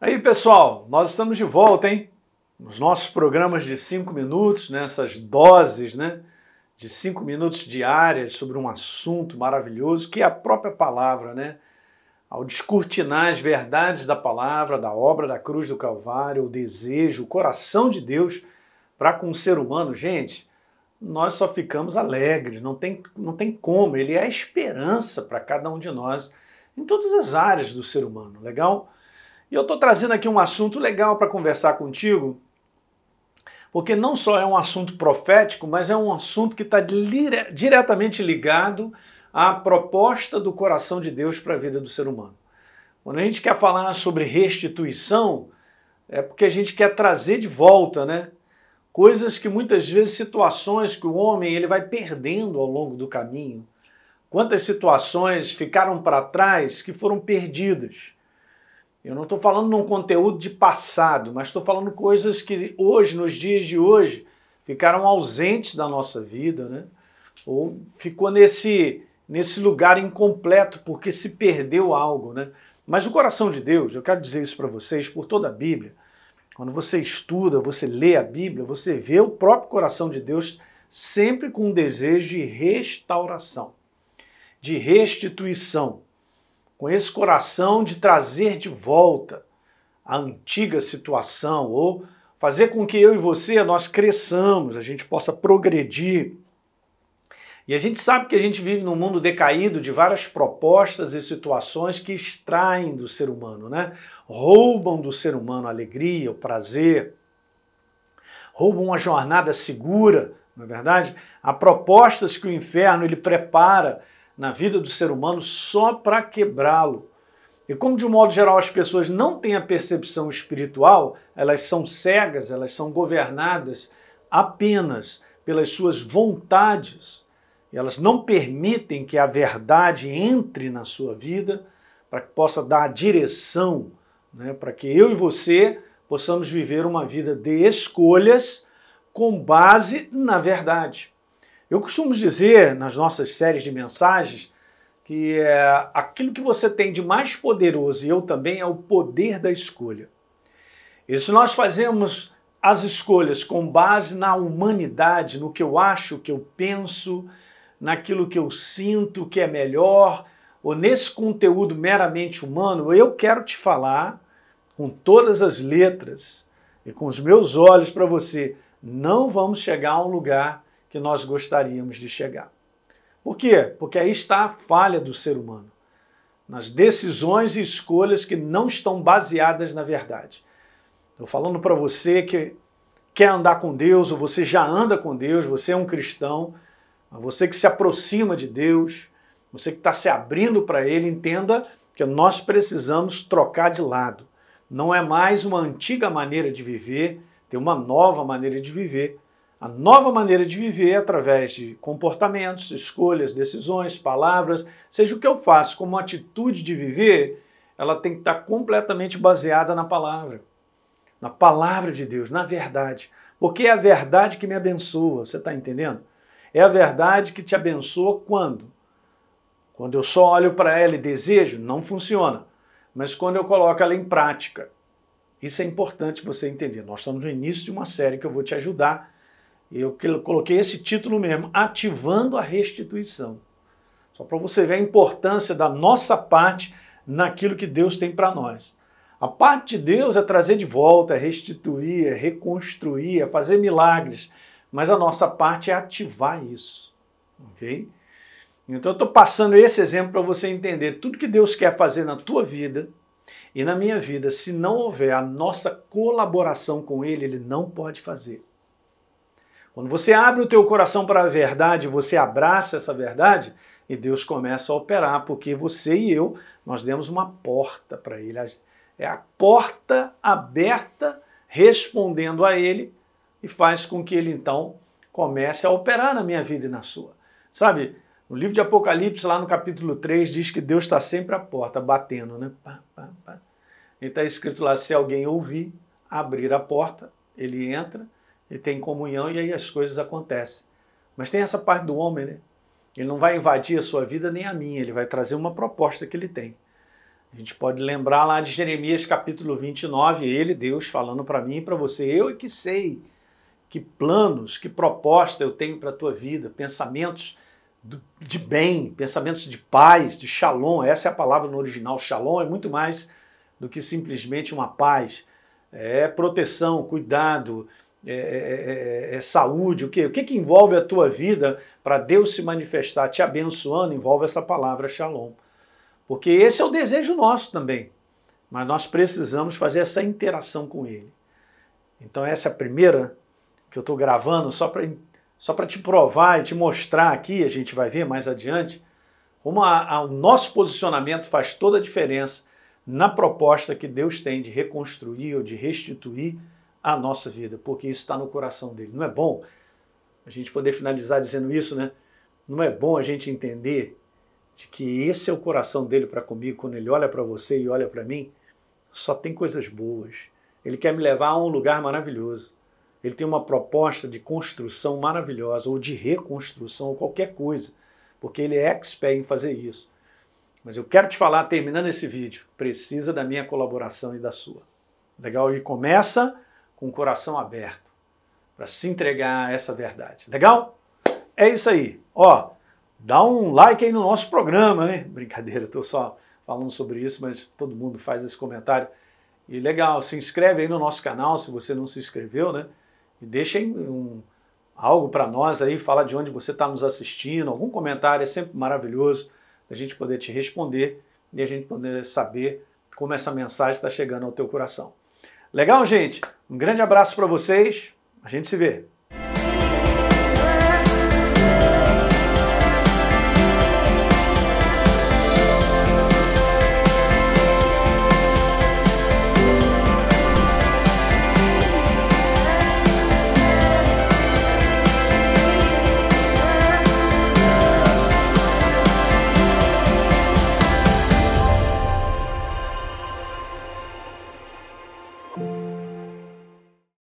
Aí, pessoal, nós estamos de volta, hein? Nos nossos programas de cinco minutos, nessas doses, né? De cinco minutos diárias sobre um assunto maravilhoso que é a própria palavra, né? Ao descortinar as verdades da palavra, da obra da cruz do Calvário, o desejo, o coração de Deus para com o ser humano, gente, nós só ficamos alegres, não tem, não tem como. Ele é a esperança para cada um de nós em todas as áreas do ser humano, legal? E eu estou trazendo aqui um assunto legal para conversar contigo, porque não só é um assunto profético, mas é um assunto que está dire diretamente ligado à proposta do coração de Deus para a vida do ser humano. Quando a gente quer falar sobre restituição, é porque a gente quer trazer de volta, né? Coisas que muitas vezes, situações que o homem ele vai perdendo ao longo do caminho. Quantas situações ficaram para trás que foram perdidas? Eu não estou falando num conteúdo de passado, mas estou falando coisas que hoje, nos dias de hoje, ficaram ausentes da nossa vida, né? Ou ficou nesse, nesse lugar incompleto porque se perdeu algo, né? Mas o coração de Deus, eu quero dizer isso para vocês por toda a Bíblia. Quando você estuda, você lê a Bíblia, você vê o próprio coração de Deus sempre com um desejo de restauração, de restituição com esse coração de trazer de volta a antiga situação ou fazer com que eu e você nós cresçamos, a gente possa progredir. E a gente sabe que a gente vive num mundo decaído de várias propostas e situações que extraem do ser humano, né? Roubam do ser humano a alegria, o prazer, roubam uma jornada segura, não é verdade? Há propostas que o inferno ele prepara na vida do ser humano só para quebrá-lo. E como de um modo geral as pessoas não têm a percepção espiritual, elas são cegas, elas são governadas apenas pelas suas vontades. E elas não permitem que a verdade entre na sua vida para que possa dar a direção, né, para que eu e você possamos viver uma vida de escolhas com base na verdade. Eu costumo dizer nas nossas séries de mensagens que é, aquilo que você tem de mais poderoso e eu também é o poder da escolha. E se nós fazemos as escolhas com base na humanidade, no que eu acho, que eu penso, naquilo que eu sinto que é melhor, ou nesse conteúdo meramente humano, eu quero te falar com todas as letras e com os meus olhos para você, não vamos chegar a um lugar que nós gostaríamos de chegar. Por quê? Porque aí está a falha do ser humano, nas decisões e escolhas que não estão baseadas na verdade. Estou falando para você que quer andar com Deus, ou você já anda com Deus, você é um cristão, você que se aproxima de Deus, você que está se abrindo para Ele, entenda que nós precisamos trocar de lado. Não é mais uma antiga maneira de viver, tem uma nova maneira de viver a nova maneira de viver através de comportamentos, escolhas, decisões, palavras, seja o que eu faço como atitude de viver, ela tem que estar completamente baseada na palavra, na palavra de Deus, na verdade. Porque é a verdade que me abençoa, você está entendendo? É a verdade que te abençoa quando? Quando eu só olho para ela e desejo, não funciona. Mas quando eu coloco ela em prática, isso é importante você entender. Nós estamos no início de uma série que eu vou te ajudar eu coloquei esse título mesmo, Ativando a Restituição. Só para você ver a importância da nossa parte naquilo que Deus tem para nós. A parte de Deus é trazer de volta, é restituir, é reconstruir, é fazer milagres. Mas a nossa parte é ativar isso. Ok? Então eu estou passando esse exemplo para você entender tudo que Deus quer fazer na tua vida e na minha vida. Se não houver a nossa colaboração com Ele, Ele não pode fazer. Quando você abre o teu coração para a verdade, você abraça essa verdade e Deus começa a operar, porque você e eu, nós demos uma porta para Ele. É a porta aberta respondendo a Ele e faz com que Ele então comece a operar na minha vida e na sua. Sabe, no livro de Apocalipse, lá no capítulo 3, diz que Deus está sempre à porta, batendo, né? Pá, pá, pá. E está escrito lá: se alguém ouvir, abrir a porta, ele entra e tem comunhão e aí as coisas acontecem. Mas tem essa parte do homem, né? Ele não vai invadir a sua vida nem a minha, ele vai trazer uma proposta que ele tem. A gente pode lembrar lá de Jeremias capítulo 29, ele, Deus, falando para mim e para você: Eu é que sei que planos, que proposta eu tenho para a tua vida, pensamentos de bem, pensamentos de paz, de shalom. Essa é a palavra no original. Shalom é muito mais do que simplesmente uma paz. É proteção, cuidado, é, é, é, é saúde. O que? O que, que envolve a tua vida para Deus se manifestar te abençoando? Envolve essa palavra shalom. Porque esse é o desejo nosso também. Mas nós precisamos fazer essa interação com Ele. Então, essa é a primeira que eu estou gravando, só para só te provar e te mostrar aqui, a gente vai ver mais adiante, como a, a, o nosso posicionamento faz toda a diferença na proposta que Deus tem de reconstruir ou de restituir a nossa vida, porque isso está no coração dele. Não é bom a gente poder finalizar dizendo isso, né? Não é bom a gente entender de que esse é o coração dele para comigo, quando ele olha para você e olha para mim, só tem coisas boas. Ele quer me levar a um lugar maravilhoso. Ele tem uma proposta de construção maravilhosa, ou de reconstrução, ou qualquer coisa, porque ele é expert em fazer isso. Mas eu quero te falar, terminando esse vídeo, precisa da minha colaboração e da sua. Legal? E começa com o coração aberto para se entregar a essa verdade. Legal? É isso aí. Ó, dá um like aí no nosso programa, né? Brincadeira, estou só falando sobre isso, mas todo mundo faz esse comentário. E legal, se inscreve aí no nosso canal se você não se inscreveu, né? E deixem um, algo para nós aí, fala de onde você está nos assistindo, algum comentário, é sempre maravilhoso a gente poder te responder e a gente poder saber como essa mensagem está chegando ao teu coração. Legal, gente? Um grande abraço para vocês, a gente se vê.